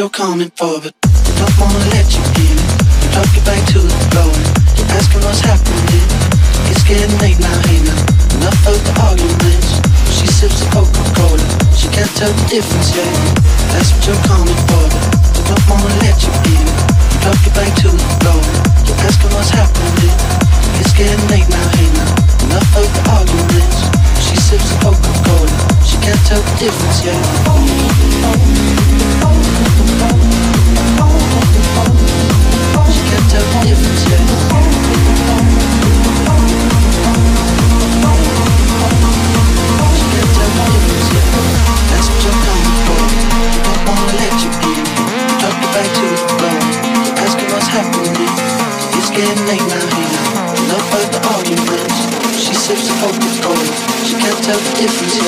you're coming for, but I don't wanna let you in it. Drop you back to the floor. You're asking what's happening. It's getting late now, hey now. Enough of the arguments. She sips the Coca-Cola. She can't tell the difference yet. That's what you're coming for, but I don't wanna let you in it. Drop you back to the floor. You're asking what's happening. It's getting late now, hey now. Enough of the arguments. She sips the Coca-Cola. She can't tell the difference yet. Back to the floor. You're asking what's happening. It's getting late now, the arguments. She sips the Coca-Cola. She can't tell the difference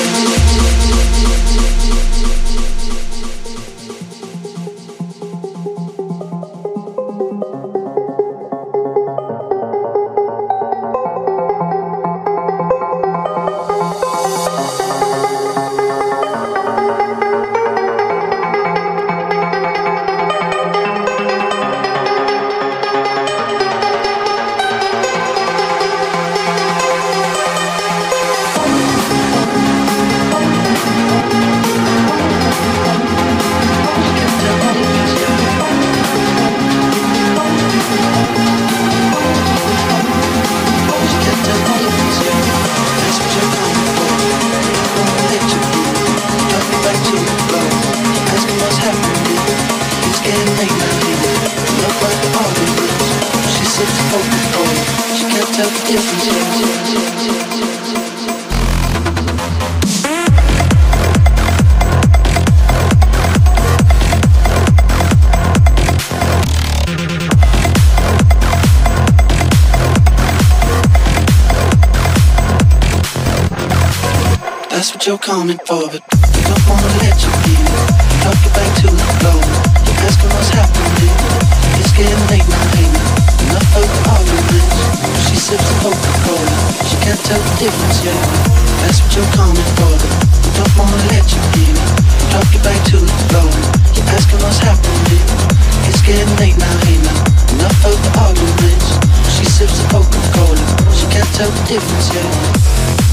You're coming for, don't wanna let you in. Drop you back to the floor. You're asking what's happening. It's getting late now. Enough of the arguments. She sips the. She can't tell the difference.